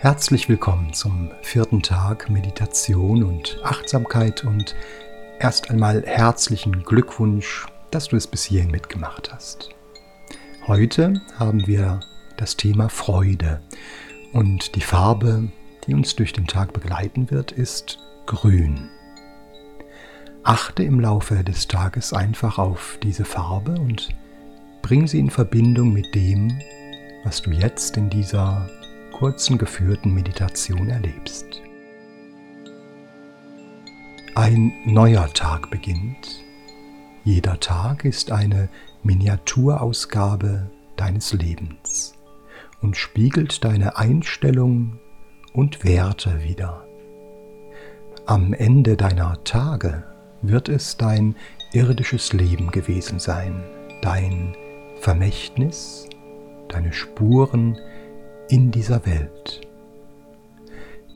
Herzlich willkommen zum vierten Tag Meditation und Achtsamkeit und erst einmal herzlichen Glückwunsch, dass du es bis hierhin mitgemacht hast. Heute haben wir das Thema Freude und die Farbe, die uns durch den Tag begleiten wird, ist grün. Achte im Laufe des Tages einfach auf diese Farbe und bring sie in Verbindung mit dem, was du jetzt in dieser kurzen geführten Meditation erlebst. Ein neuer Tag beginnt. Jeder Tag ist eine Miniaturausgabe deines Lebens und spiegelt deine Einstellung und Werte wider. Am Ende deiner Tage wird es dein irdisches Leben gewesen sein, dein Vermächtnis, deine Spuren, in dieser Welt.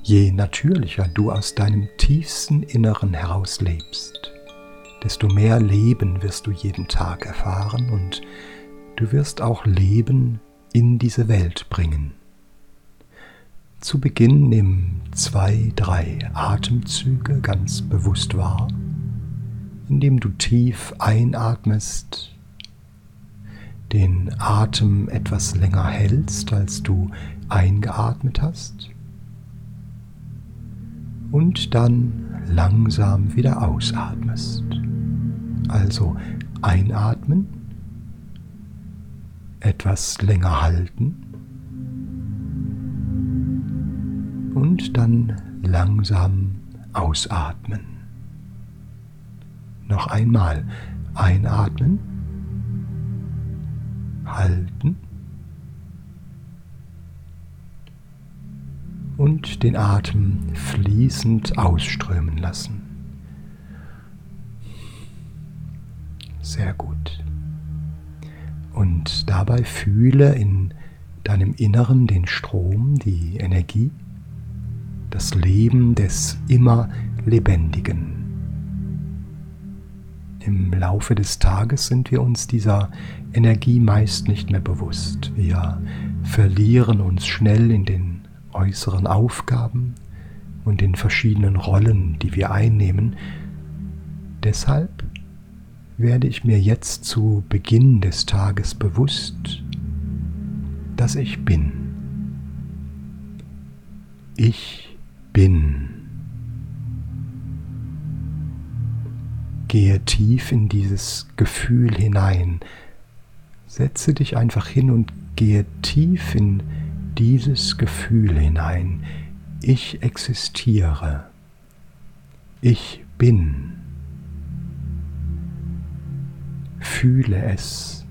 Je natürlicher du aus deinem tiefsten Inneren heraus lebst, desto mehr Leben wirst du jeden Tag erfahren und du wirst auch Leben in diese Welt bringen. Zu Beginn nimm zwei, drei Atemzüge ganz bewusst wahr, indem du tief einatmest den Atem etwas länger hältst, als du eingeatmet hast. Und dann langsam wieder ausatmest. Also einatmen, etwas länger halten und dann langsam ausatmen. Noch einmal einatmen halten und den Atem fließend ausströmen lassen. Sehr gut. Und dabei fühle in deinem Inneren den Strom, die Energie, das Leben des immer Lebendigen. Im Laufe des Tages sind wir uns dieser Energie meist nicht mehr bewusst. Wir verlieren uns schnell in den äußeren Aufgaben und in verschiedenen Rollen, die wir einnehmen. Deshalb werde ich mir jetzt zu Beginn des Tages bewusst, dass ich bin. Ich bin. Gehe tief in dieses Gefühl hinein. Setze dich einfach hin und gehe tief in dieses Gefühl hinein. Ich existiere. Ich bin. Fühle es.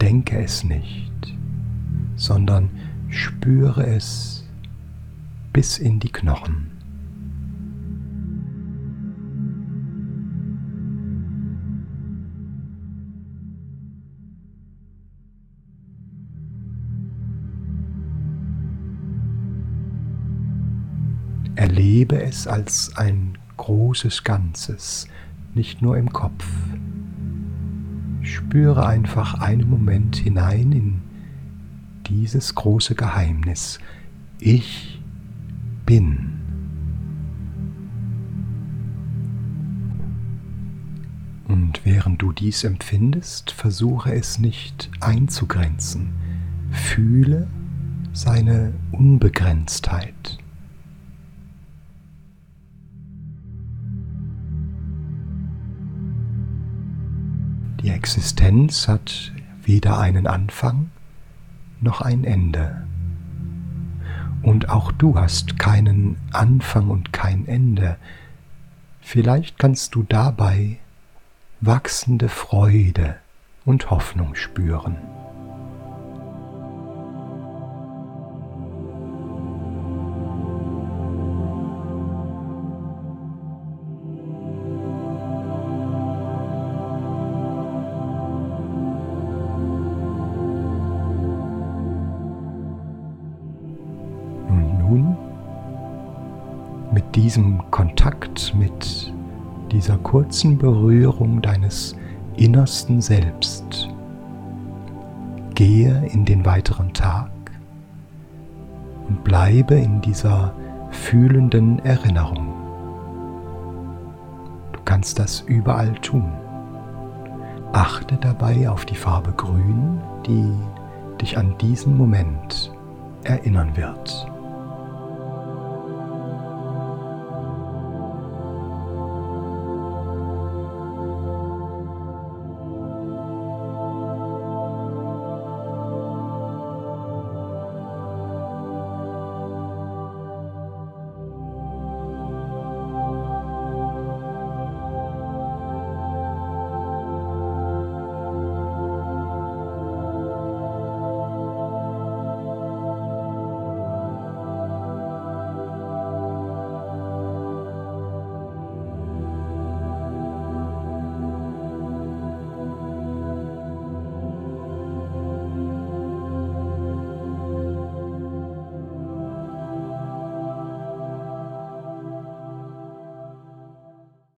Denke es nicht, sondern spüre es bis in die Knochen. Erlebe es als ein großes Ganzes, nicht nur im Kopf. Spüre einfach einen Moment hinein in dieses große Geheimnis. Ich bin. Und während du dies empfindest, versuche es nicht einzugrenzen. Fühle seine Unbegrenztheit. Die Existenz hat weder einen Anfang noch ein Ende. Und auch du hast keinen Anfang und kein Ende. Vielleicht kannst du dabei wachsende Freude und Hoffnung spüren. Diesem Kontakt mit dieser kurzen Berührung deines innersten Selbst gehe in den weiteren Tag und bleibe in dieser fühlenden Erinnerung. Du kannst das überall tun. Achte dabei auf die Farbe Grün, die dich an diesen Moment erinnern wird.